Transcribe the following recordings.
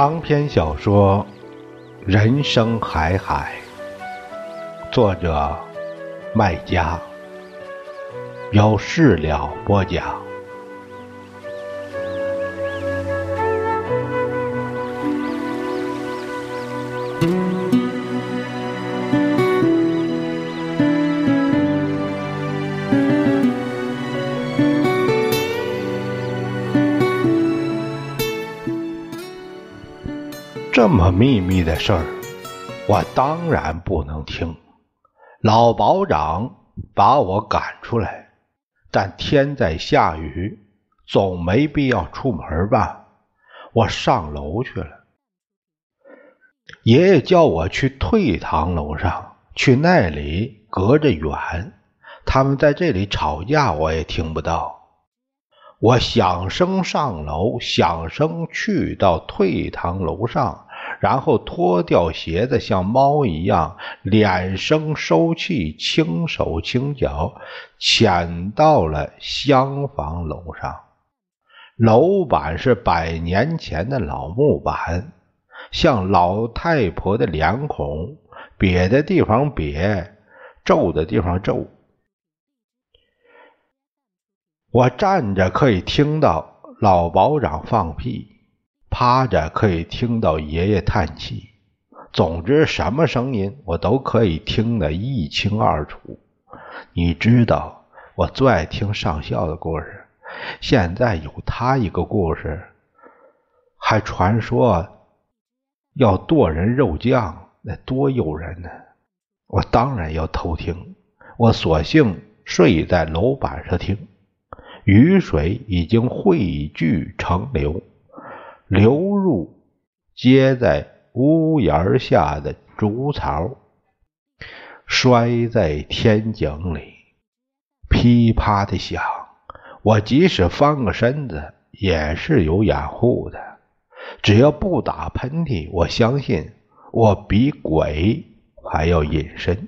长篇小说《人生海海》，作者麦家，有事了播讲。这么秘密的事儿，我当然不能听。老保长把我赶出来，但天在下雨，总没必要出门吧？我上楼去了。爷爷叫我去退堂楼上，去那里隔着远，他们在这里吵架，我也听不到。我响声上楼，响声去到退堂楼上。然后脱掉鞋子，像猫一样，敛声收气，轻手轻脚，潜到了厢房楼上。楼板是百年前的老木板，像老太婆的脸孔，瘪的地方瘪，皱的地方皱。我站着可以听到老保长放屁。趴着可以听到爷爷叹气，总之什么声音我都可以听得一清二楚。你知道我最爱听上校的故事，现在有他一个故事，还传说要剁人肉酱，那多诱人呢！我当然要偷听，我索性睡在楼板上听。雨水已经汇聚成流。流入接在屋檐下的竹槽，摔在天井里，噼啪的响。我即使翻个身子，也是有掩护的。只要不打喷嚏，我相信我比鬼还要隐身。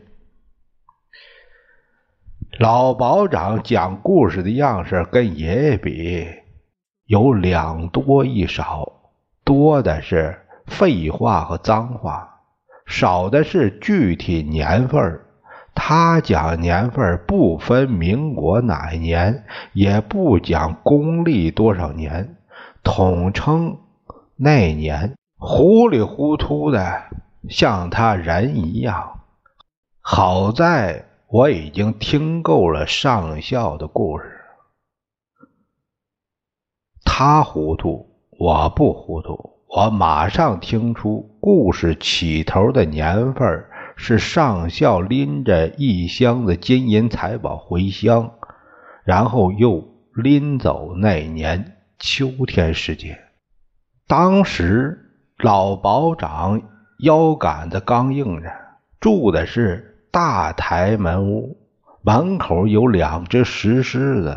老保长讲故事的样式跟爷爷比。有两多一少，多的是废话和脏话，少的是具体年份他讲年份不分民国哪一年，也不讲公历多少年，统称那年，糊里糊涂的像他人一样。好在我已经听够了上校的故事。他糊涂，我不糊涂。我马上听出故事起头的年份是上校拎着一箱子金银财宝回乡，然后又拎走那年秋天时节。当时老保长腰杆子刚硬着，住的是大台门屋，门口有两只石狮子，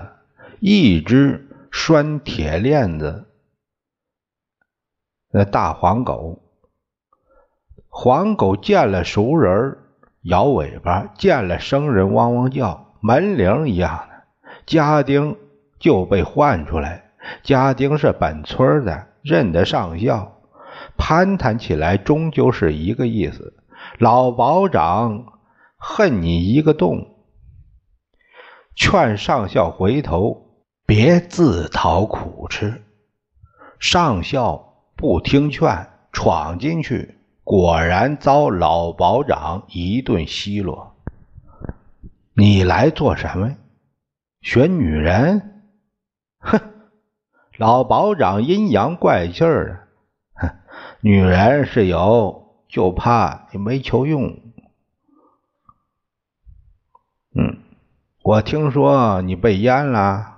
一只。拴铁链子，那大黄狗，黄狗见了熟人摇尾巴，见了生人汪汪叫，门铃一样的。家丁就被唤出来，家丁是本村的，认得上校，攀谈起来终究是一个意思。老保长恨你一个洞，劝上校回头。别自讨苦吃。上校不听劝，闯进去，果然遭老保长一顿奚落。你来做什么？选女人？哼！老保长阴阳怪气儿的。哼！女人是有，就怕你没求用。嗯，我听说你被阉了。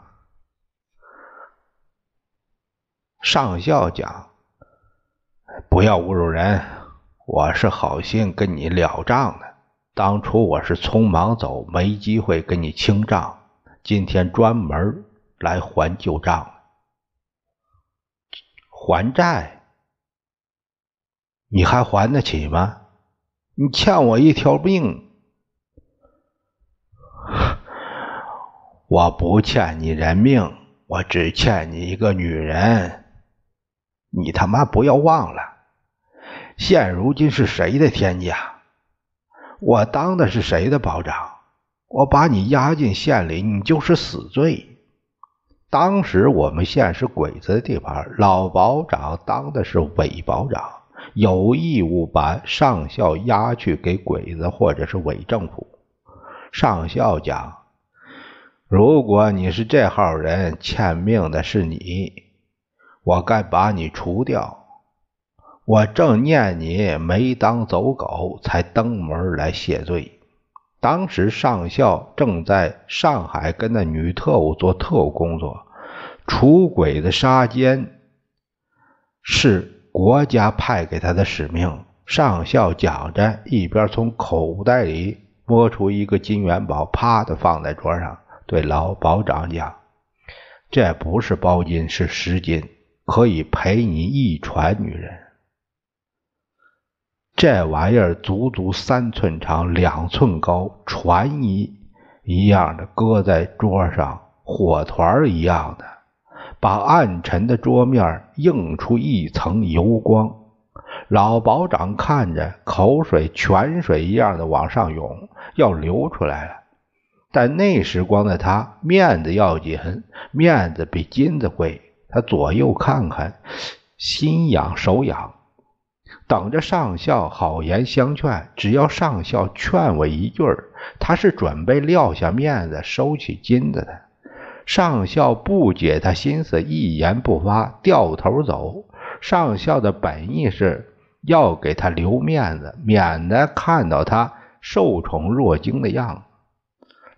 上校讲：“不要侮辱人，我是好心跟你了账的。当初我是匆忙走，没机会跟你清账，今天专门来还旧账。还债，你还还得起吗？你欠我一条命，我不欠你人命，我只欠你一个女人。”你他妈不要忘了，现如今是谁的天家？我当的是谁的保长？我把你押进县里，你就是死罪。当时我们县是鬼子的地盘，老保长当的是伪保长，有义务把上校押去给鬼子或者是伪政府。上校讲：“如果你是这号人，欠命的是你，我该把你除掉。我正念你没当走狗，才登门来谢罪。当时上校正在上海跟那女特务做特务工作，除鬼子杀奸是国家派给他的使命。”上校讲着，一边从口袋里。摸出一个金元宝，啪的放在桌上，对老保长讲：“这不是包金，是实金，可以陪你一船女人。这玩意儿足足三寸长，两寸高，船一一样的，搁在桌上，火团一样的，把暗沉的桌面映出一层油光。”老保长看着，口水泉水一样的往上涌，要流出来了。但那时光的他，面子要紧，面子比金子贵。他左右看看，心痒手痒，等着上校好言相劝。只要上校劝我一句他是准备撂下面子收起金子的。上校不解他心思，一言不发，掉头走。上校的本意是。要给他留面子，免得看到他受宠若惊的样子。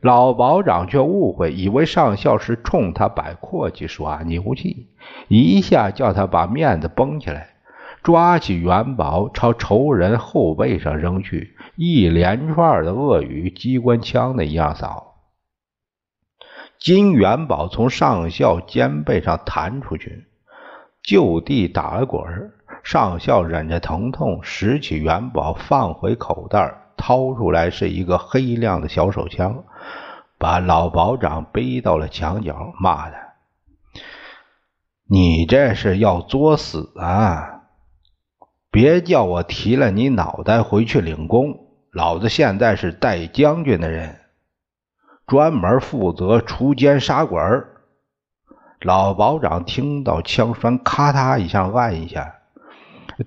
老保长却误会，以为上校是冲他摆阔气、耍牛气，一下叫他把面子绷起来，抓起元宝朝仇人后背上扔去，一连串的恶语，机关枪的一样扫。金元宝从上校肩背上弹出去，就地打了滚。上校忍着疼痛，拾起元宝放回口袋，掏出来是一个黑亮的小手枪，把老保长背到了墙角，骂他：“你这是要作死啊！别叫我提了你脑袋回去领功！老子现在是带将军的人，专门负责锄奸杀鬼。”老保长听到枪栓咔嗒一下，按一下。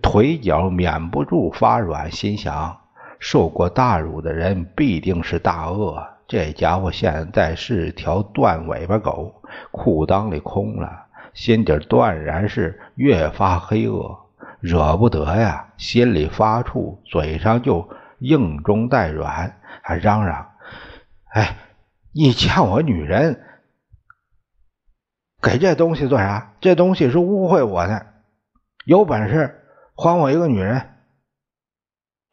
腿脚免不住发软，心想：受过大辱的人必定是大恶。这家伙现在是条断尾巴狗，裤裆里空了，心底断然是越发黑恶，惹不得呀！心里发怵，嘴上就硬中带软，还嚷嚷：“哎，你欠我女人，给这东西做啥？这东西是误会我的，有本事！”还我一个女人，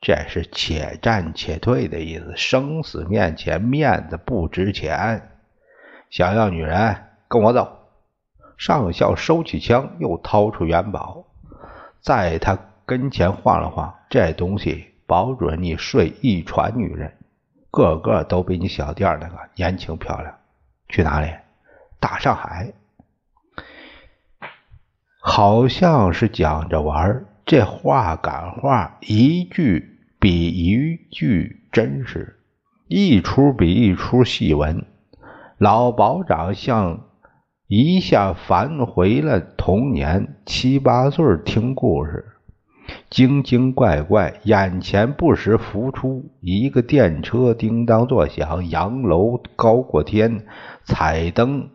这是且战且退的意思。生死面前，面子不值钱。想要女人，跟我走。上校收起枪，又掏出元宝，在他跟前晃了晃。这东西保准你睡一船女人，个个都比你小店那个年轻漂亮。去哪里？大上海。好像是讲着玩。这话赶话，一句比一句真实，一出比一出戏文。老保长像一下返回了童年，七八岁听故事，精精怪怪，眼前不时浮出一个电车叮当作响，洋楼高过天，彩灯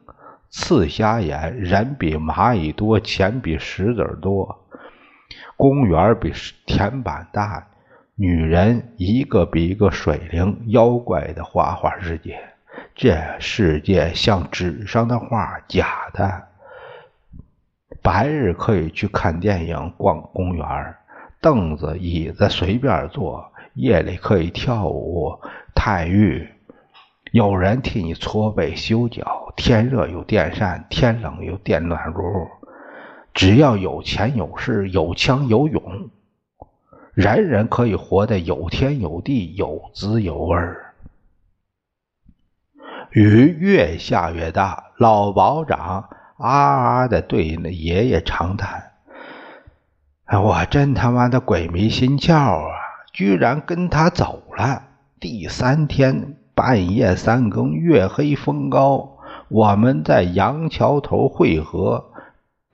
刺瞎眼，人比蚂蚁多，钱比石子多。公园比田板大，女人一个比一个水灵，妖怪的花花世界。这世界像纸上的画，假的。白日可以去看电影、逛公园，凳子椅子随便坐；夜里可以跳舞、太浴，有人替你搓背修脚。天热有电扇，天冷有电暖炉。只要有钱有势有枪有勇，人人可以活得有天有地有滋有味儿。雨越下越大，老保长啊啊的对那爷爷长叹：“我真他妈的鬼迷心窍啊！居然跟他走了。第三天半夜三更，月黑风高，我们在杨桥头汇合，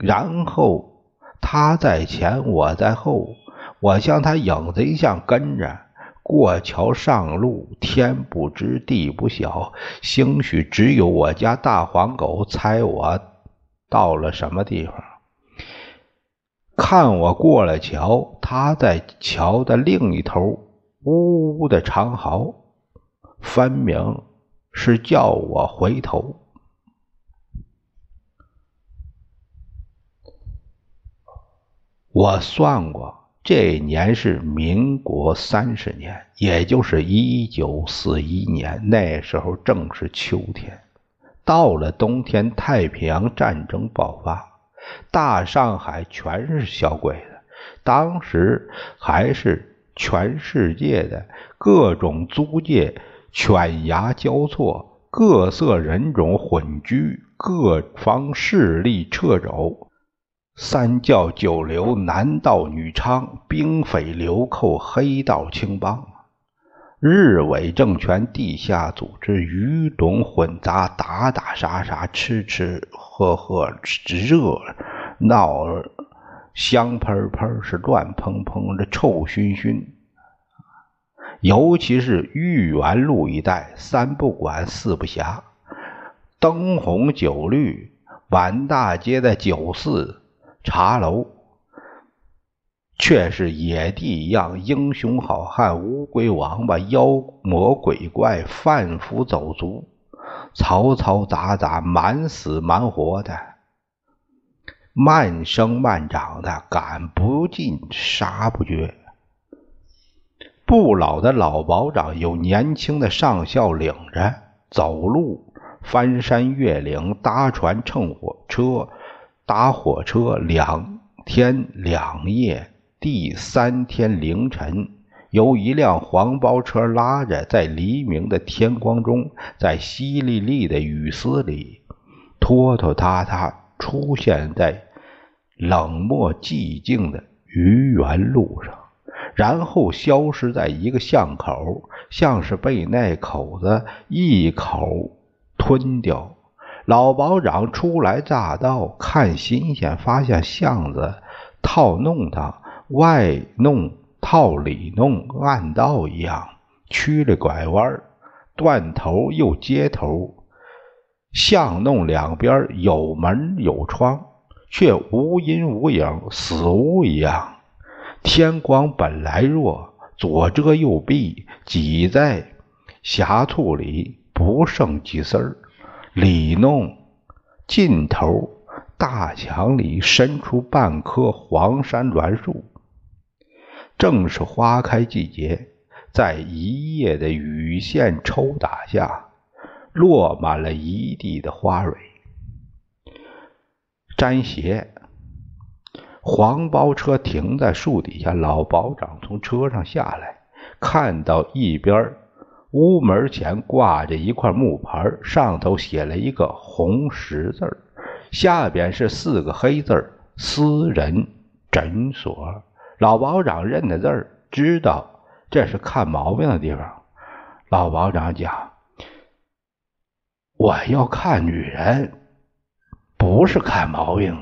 然后他在前，我在后，我像他影子一样跟着过桥上路。天不知地不晓，兴许只有我家大黄狗猜我到了什么地方。看我过了桥，他在桥的另一头呜呜的长嚎，分明是叫我回头。我算过，这年是民国三十年，也就是一九四一年。那时候正是秋天，到了冬天，太平洋战争爆发。大上海全是小鬼子，当时还是全世界的各种租界犬牙交错，各色人种混居，各方势力掣肘，三教九流，男盗女娼，兵匪流寇，黑道青帮。日伪政权地下组织鱼龙混杂，打打杀杀，吃吃喝喝，热闹香喷喷，是乱蓬蓬的，臭熏熏。尤其是豫园路一带，三不管四不暇，灯红酒绿，满大街的酒肆茶楼。却是野地一样，英雄好汉、乌龟王八、妖魔鬼怪、贩夫走卒，嘈嘈杂杂，满死满活的，慢生慢长的，赶不尽，杀不绝。不老的老保长有年轻的上校领着，走路、翻山越岭、搭船、乘火车、搭火车，两天两夜。第三天凌晨，由一辆黄包车拉着，在黎明的天光中，在淅沥沥的雨丝里，拖拖沓沓出现在冷漠寂静的愚园路上，然后消失在一个巷口，像是被那口子一口吞掉。老保长初来乍到，看新鲜，发现巷子套弄他。外弄套里弄，暗道一样，曲里拐弯，断头又接头，巷弄两边有门有窗，却无阴无影，死屋一样。天光本来弱，左遮右避，挤在狭处里不剩几丝儿。里弄尽头，大墙里伸出半棵黄山栾树。正是花开季节，在一夜的雨线抽打下，落满了一地的花蕊。沾鞋，黄包车停在树底下，老保长从车上下来，看到一边屋门前挂着一块木牌，上头写了一个红十字，下边是四个黑字私人诊所”。老保长认的字儿，知道这是看毛病的地方。老保长讲：“我要看女人，不是看毛病。”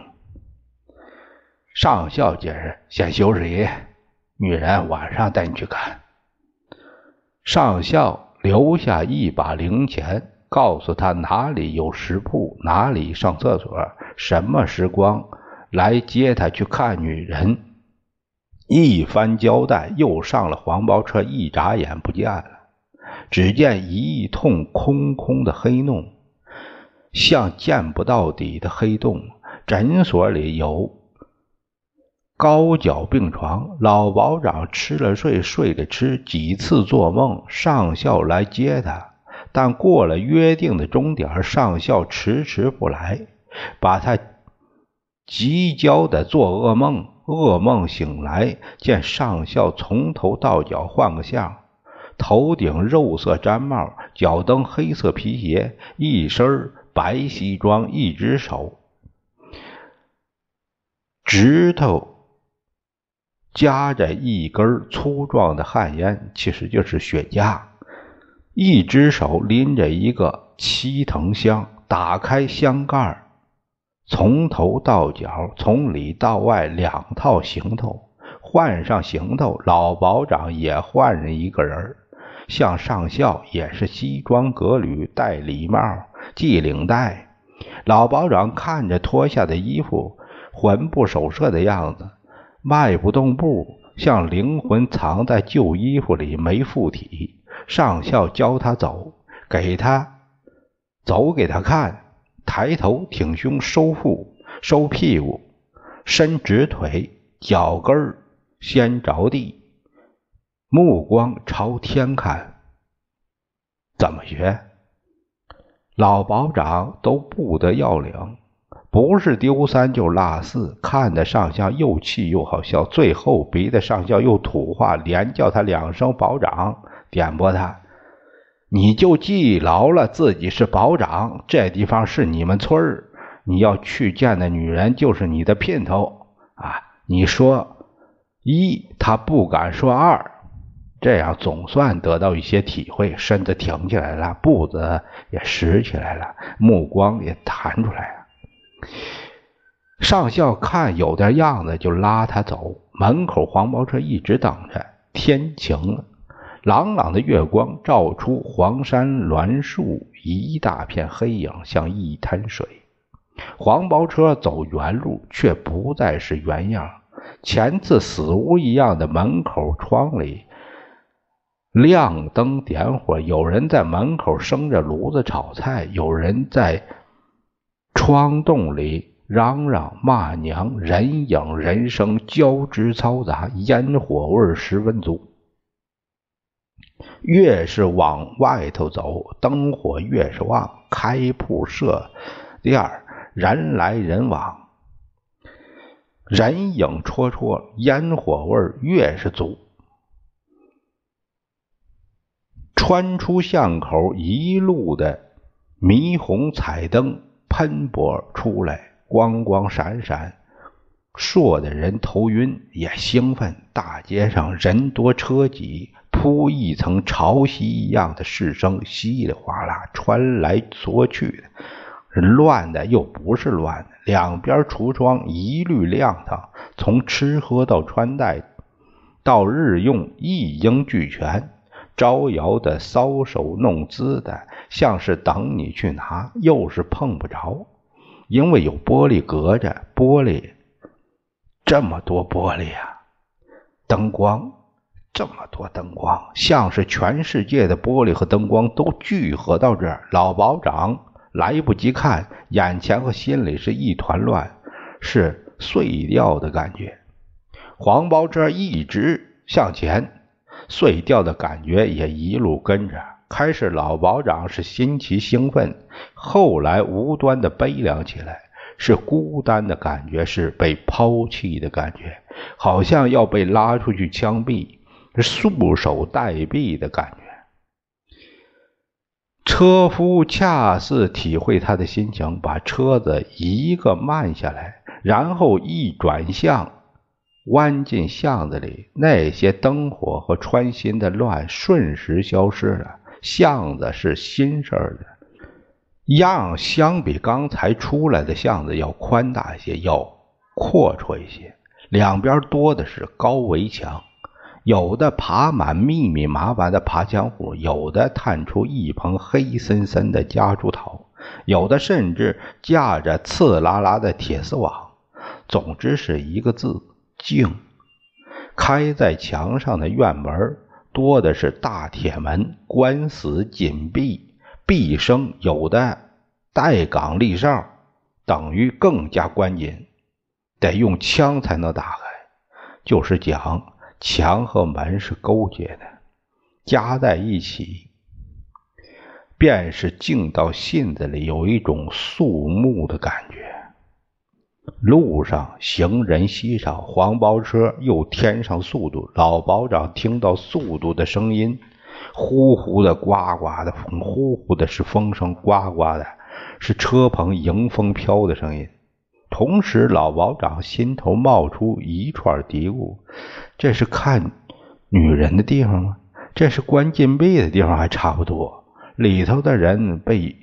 上校解释：“先休息，女人晚上带你去看。”上校留下一把零钱，告诉他哪里有食铺，哪里上厕所，什么时光来接他去看女人。一番交代，又上了黄包车，一眨眼不见了。只见一通空空的黑洞，像见不到底的黑洞。诊所里有高脚病床，老保长吃了睡，睡了吃，几次做梦，上校来接他，但过了约定的钟点，上校迟迟不来，把他急焦的做噩梦。噩梦醒来，见上校从头到脚换个相，头顶肉色毡帽，脚蹬黑色皮鞋，一身白西装，一只手指头夹着一根粗壮的旱烟，其实就是雪茄，一只手拎着一个漆藤箱，打开箱盖从头到脚，从里到外两套行头，换上行头，老保长也换了一个人像上校也是西装革履，戴礼帽，系领带。老保长看着脱下的衣服，魂不守舍的样子，迈不动步，像灵魂藏在旧衣服里没附体。上校教他走，给他走给他看。抬头挺胸，收腹，收屁股，伸直腿，脚跟儿先着地，目光朝天看。怎么学？老保长都不得要领，不是丢三就落四，看得上校又气又好笑，最后逼得上校又土话，连叫他两声保长，点拨他。你就记牢了，自己是保长，这地方是你们村儿，你要去见的女人就是你的姘头啊！你说一，他不敢说二，这样总算得到一些体会，身子挺起来了，步子也拾起来了，目光也弹出来了。上校看有点样子，就拉他走。门口黄包车一直等着，天晴了。朗朗的月光照出黄山栾树一大片黑影，像一滩水。黄包车走原路，却不再是原样。前次死屋一样的门口窗里亮灯点火，有人在门口生着炉子炒菜，有人在窗洞里嚷嚷骂娘，人影人声交织嘈杂，烟火味十分足。越是往外头走，灯火越是旺，开铺设店人来人往，人影绰绰，烟火味越是足。穿出巷口，一路的霓虹彩灯喷薄出来，光光闪闪，烁的人头晕也兴奋。大街上人多车挤。铺一层潮汐一样的市声，稀里哗啦穿来缩去的，乱的又不是乱的。两边橱窗一律亮堂，从吃喝到穿戴，到日用一应俱全。招摇的、搔首弄姿的，像是等你去拿，又是碰不着，因为有玻璃隔着。玻璃这么多玻璃呀，灯光。这么多灯光，像是全世界的玻璃和灯光都聚合到这儿。老保长来不及看，眼前和心里是一团乱，是碎掉的感觉。黄包车一直向前，碎掉的感觉也一路跟着。开始，老保长是新奇兴奋，后来无端的悲凉起来，是孤单的感觉，是被抛弃的感觉，好像要被拉出去枪毙。束手待毙的感觉，车夫恰似体会他的心情，把车子一个慢下来，然后一转向，弯进巷子里。那些灯火和穿心的乱瞬时消失了，巷子是新式的，样相比刚才出来的巷子要宽大一些，要阔绰一些，两边多的是高围墙。有的爬满密密麻麻的爬墙虎，有的探出一棚黑森森的夹竹桃，有的甚至架着刺啦啦的铁丝网。总之是一个字：静。开在墙上的院门多的是大铁门，关死紧闭，毕生有的带岗立哨，等于更加关紧，得用枪才能打开。就是讲。墙和门是勾结的，加在一起，便是进到信子里，有一种肃穆的感觉。路上行人稀少，黄包车又添上速度。老保长听到速度的声音，呼呼的、呱呱的风，呼呼的是风声，呱呱的是车棚迎风飘的声音。同时，老保长心头冒出一串嘀咕：这是看女人的地方吗？这是关禁闭的地方，还差不多。里头的人被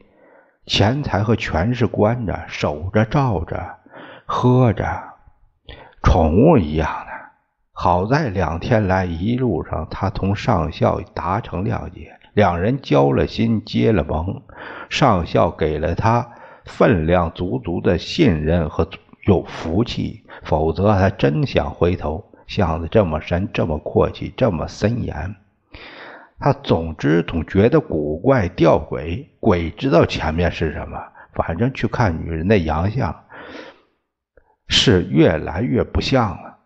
钱财和权势关着，守着、罩着、喝着，宠物一样的。好在两天来一路上，他同上校达成谅解，两人交了心，结了盟。上校给了他。分量足足的信任和有福气，否则他真想回头。想的这么深，这么阔气，这么森严，他总之总觉得古怪吊诡。鬼知道前面是什么，反正去看女人的洋相，是越来越不像了。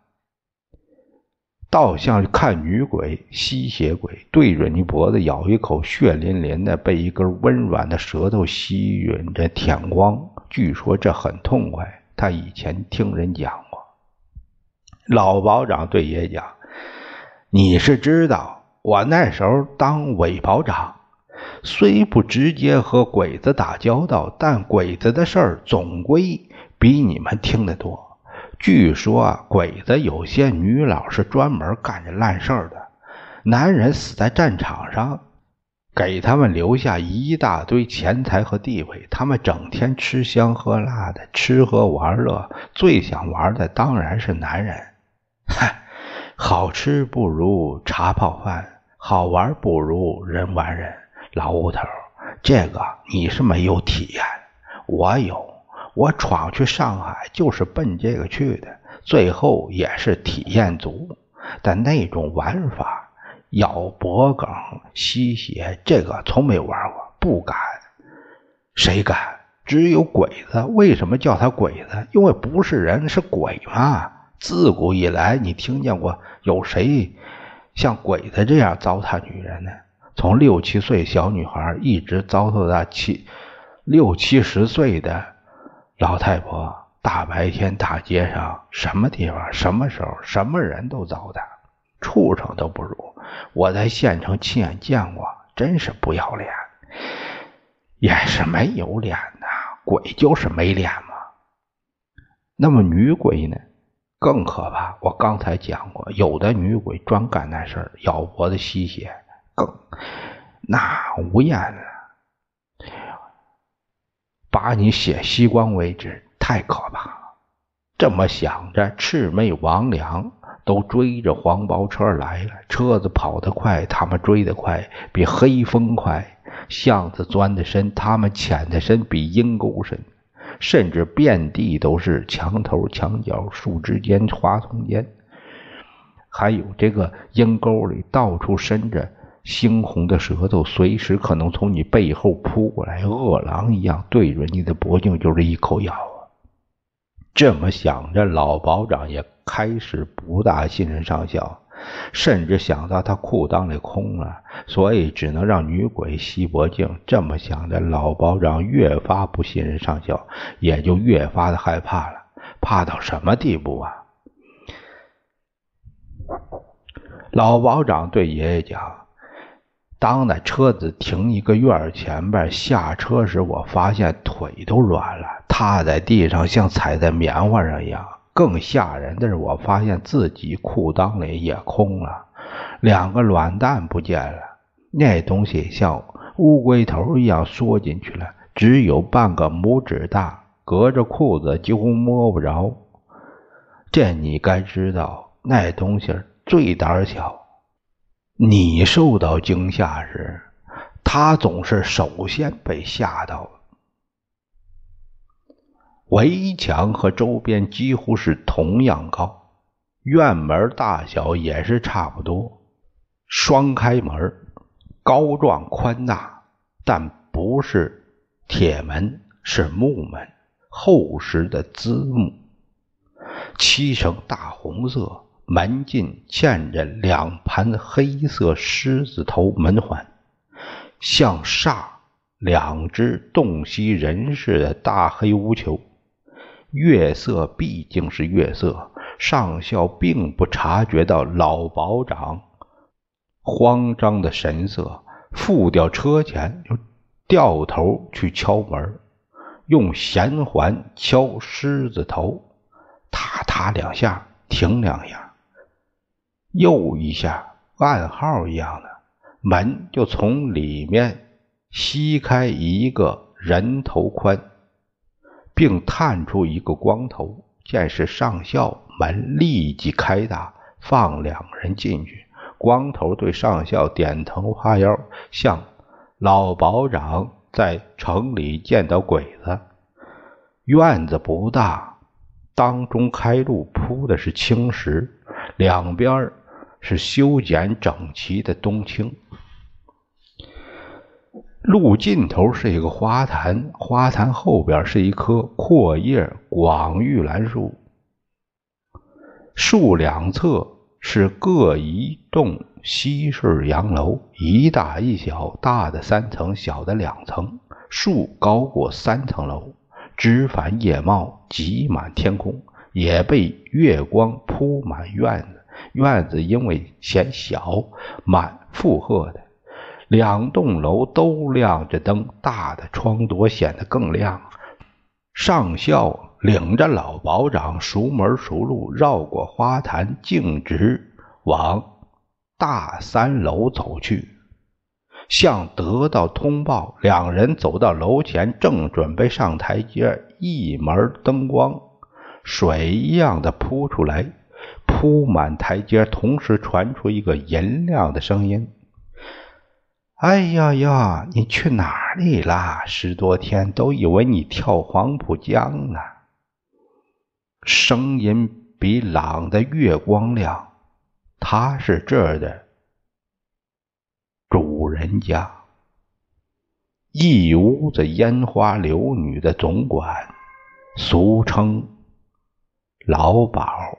倒像看女鬼、吸血鬼，对着你脖子咬一口，血淋淋的，被一根温软的舌头吸吮着舔光。据说这很痛快，他以前听人讲过。老保长对爷讲：“你是知道，我那时候当伪保长，虽不直接和鬼子打交道，但鬼子的事儿总归比你们听得多。”据说鬼子有些女老是专门干这烂事儿的，男人死在战场上，给他们留下一大堆钱财和地位，他们整天吃香喝辣的，吃喝玩乐，最想玩的当然是男人。嗨，好吃不如茶泡饭，好玩不如人玩人。老吴头，这个你是没有体验，我有。我闯去上海就是奔这个去的，最后也是体验足。但那种玩法，咬脖梗、吸血，这个从没玩过，不敢。谁敢？只有鬼子。为什么叫他鬼子？因为不是人，是鬼嘛。自古以来，你听见过有谁像鬼子这样糟蹋女人呢？从六七岁小女孩一直糟蹋到七六七十岁的。老太婆，大白天大街上，什么地方、什么时候、什么人都糟蹋，畜生都不如。我在县城亲眼见过，真是不要脸，也是没有脸呐。鬼就是没脸嘛。那么女鬼呢，更可怕。我刚才讲过，有的女鬼专干那事儿，咬脖子吸血，更那无言了。把你血吸光为止，太可怕了。这么想着，魑魅魍魉都追着黄包车来了。车子跑得快，他们追得快，比黑风快；巷子钻得深，他们潜得深，比阴沟深。甚至遍地都是墙头、墙角、树枝间、花丛间，还有这个阴沟里，到处伸着。猩红的舌头随时可能从你背后扑过来，饿狼一样对着你的脖颈就是一口咬啊！这么想着，老保长也开始不大信任上校，甚至想到他裤裆里空了，所以只能让女鬼吸脖颈。这么想着，老保长越发不信任上校，也就越发的害怕了。怕到什么地步啊？老保长对爷爷讲。当那车子停一个院前边，下车时，我发现腿都软了，踏在地上像踩在棉花上一样。更吓人的是，我发现自己裤裆里也空了，两个卵蛋不见了，那东西像乌龟头一样缩进去了，只有半个拇指大，隔着裤子几乎摸不着。这你该知道，那东西最胆小。你受到惊吓时，他总是首先被吓到。围墙和周边几乎是同样高，院门大小也是差不多。双开门，高壮宽大，但不是铁门，是木门，厚实的滋木，漆成大红色。门禁嵌着两盘黑色狮子头门环，像煞两只洞悉人事的大黑乌球。月色毕竟是月色，上校并不察觉到老保长慌张的神色，付掉车钱就掉头去敲门。用弦环敲狮子头，踏踏两下，停两下，又一下，暗号一样的门就从里面吸开一个人头宽，并探出一个光头。见是上校，门立即开大，放两人进去。光头对上校点头哈腰，像老保长在城里见到鬼子。院子不大，当中开路铺的是青石，两边是修剪整齐的冬青。路尽头是一个花坛，花坛后边是一棵阔叶广玉兰树，树两侧是各一栋西式洋楼，一大一小，大的三层，小的两层，树高过三层楼。枝繁叶茂，挤满天空，也被月光铺满院子。院子因为嫌小，满负荷的。两栋楼都亮着灯，大的窗多显得更亮。上校领着老保长熟门熟路，绕过花坛，径直往大三楼走去。向得到通报，两人走到楼前，正准备上台阶，一门灯光水一样的扑出来，铺满台阶，同时传出一个银亮的声音：“哎呀呀，你去哪里啦？十多天都以为你跳黄浦江呢。”声音比朗的月光亮，他是这儿的。主人家一屋子烟花流女的总管，俗称老鸨。